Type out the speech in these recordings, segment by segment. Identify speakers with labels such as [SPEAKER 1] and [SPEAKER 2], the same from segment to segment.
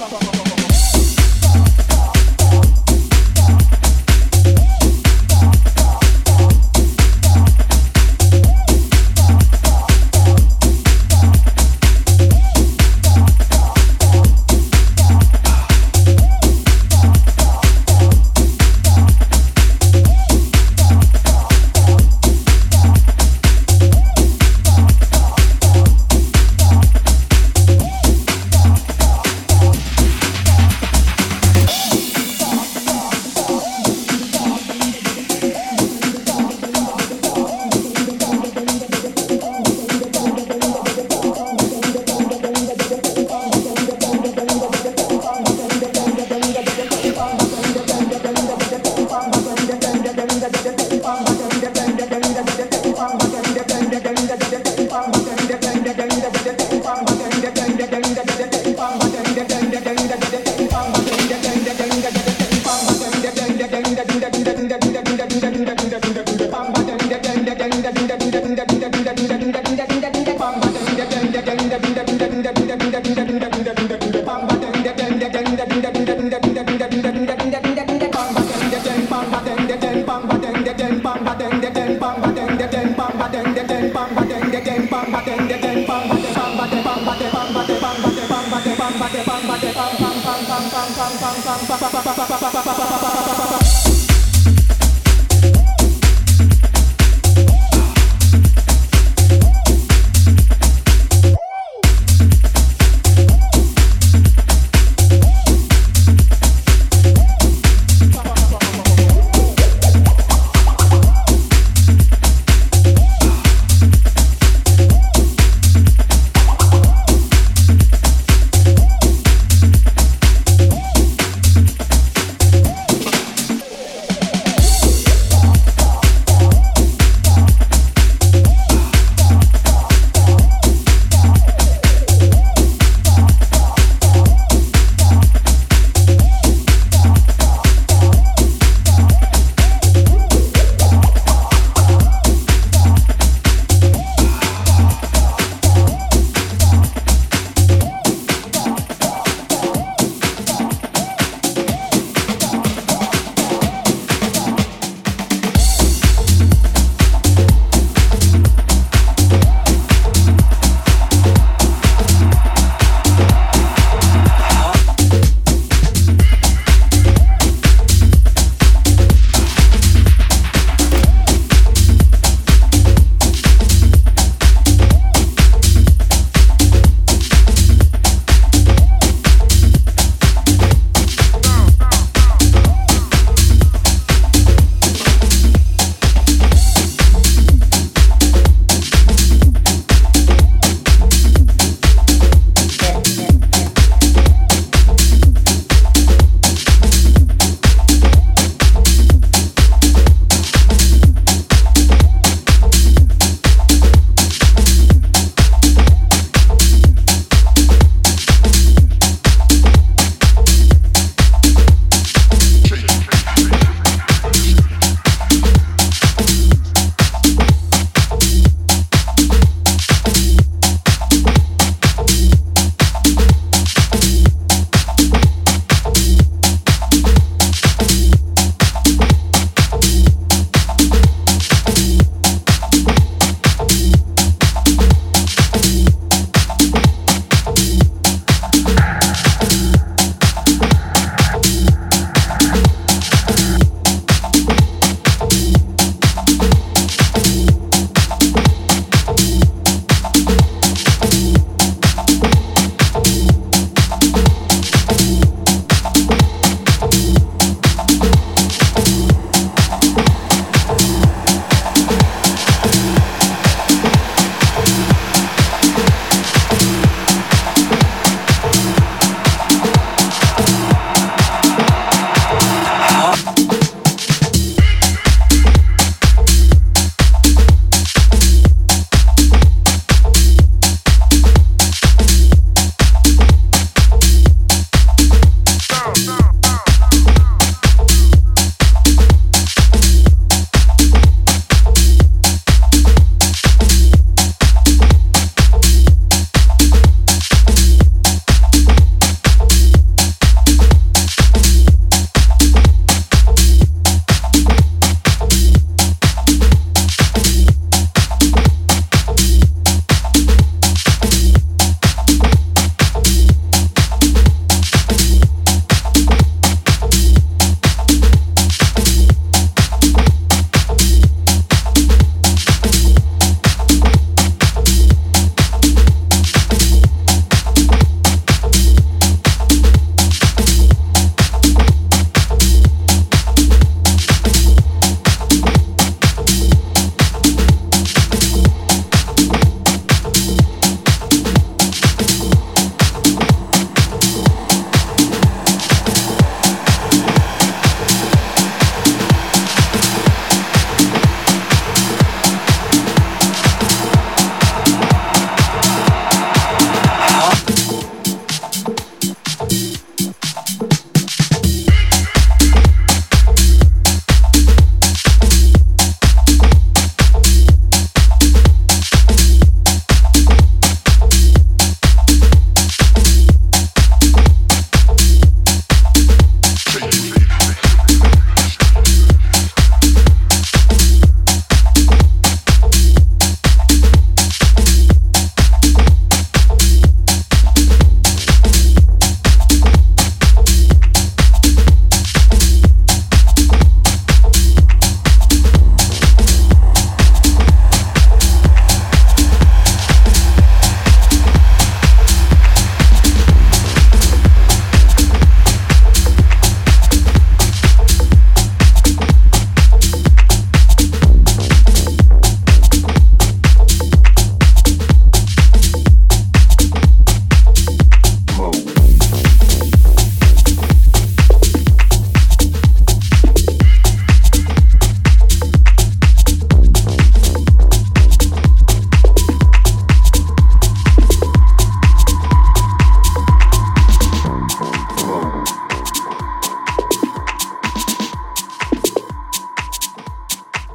[SPEAKER 1] ba ba
[SPEAKER 2] ba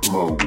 [SPEAKER 2] flow.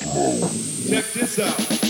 [SPEAKER 2] Check this out.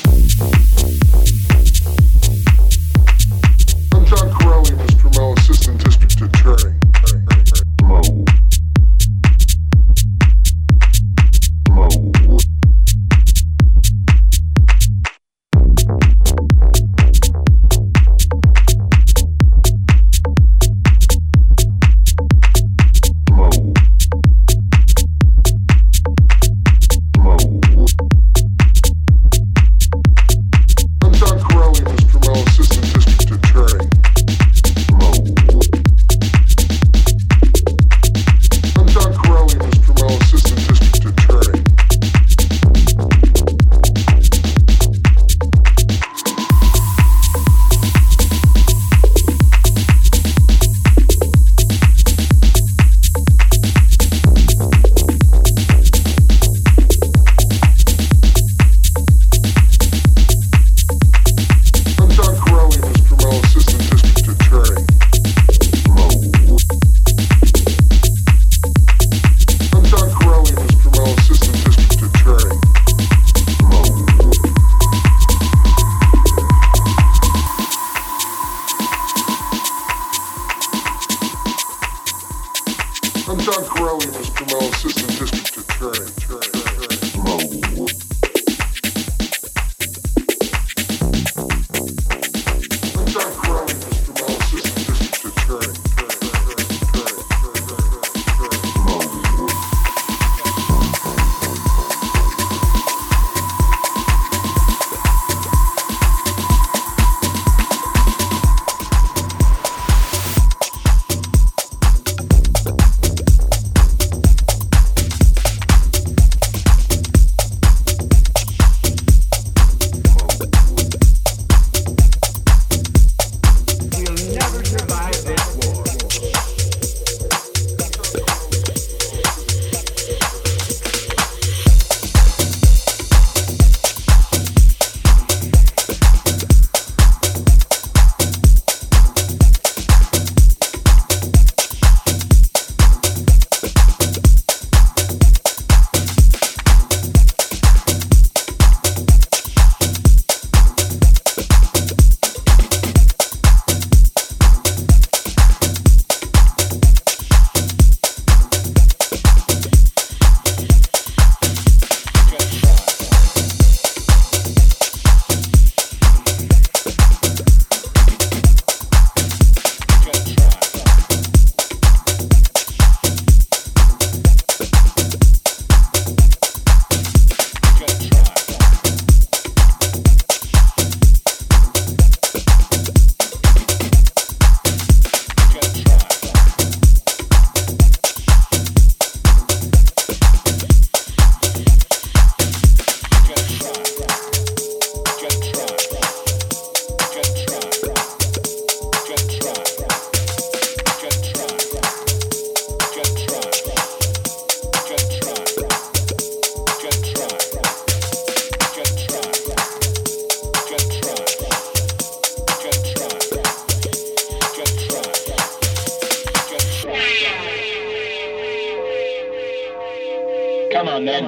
[SPEAKER 2] Come on,
[SPEAKER 3] then.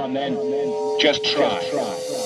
[SPEAKER 4] Just try.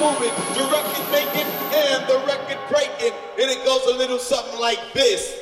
[SPEAKER 2] Moving, the record making, and the record breaking. And it goes a little something like this.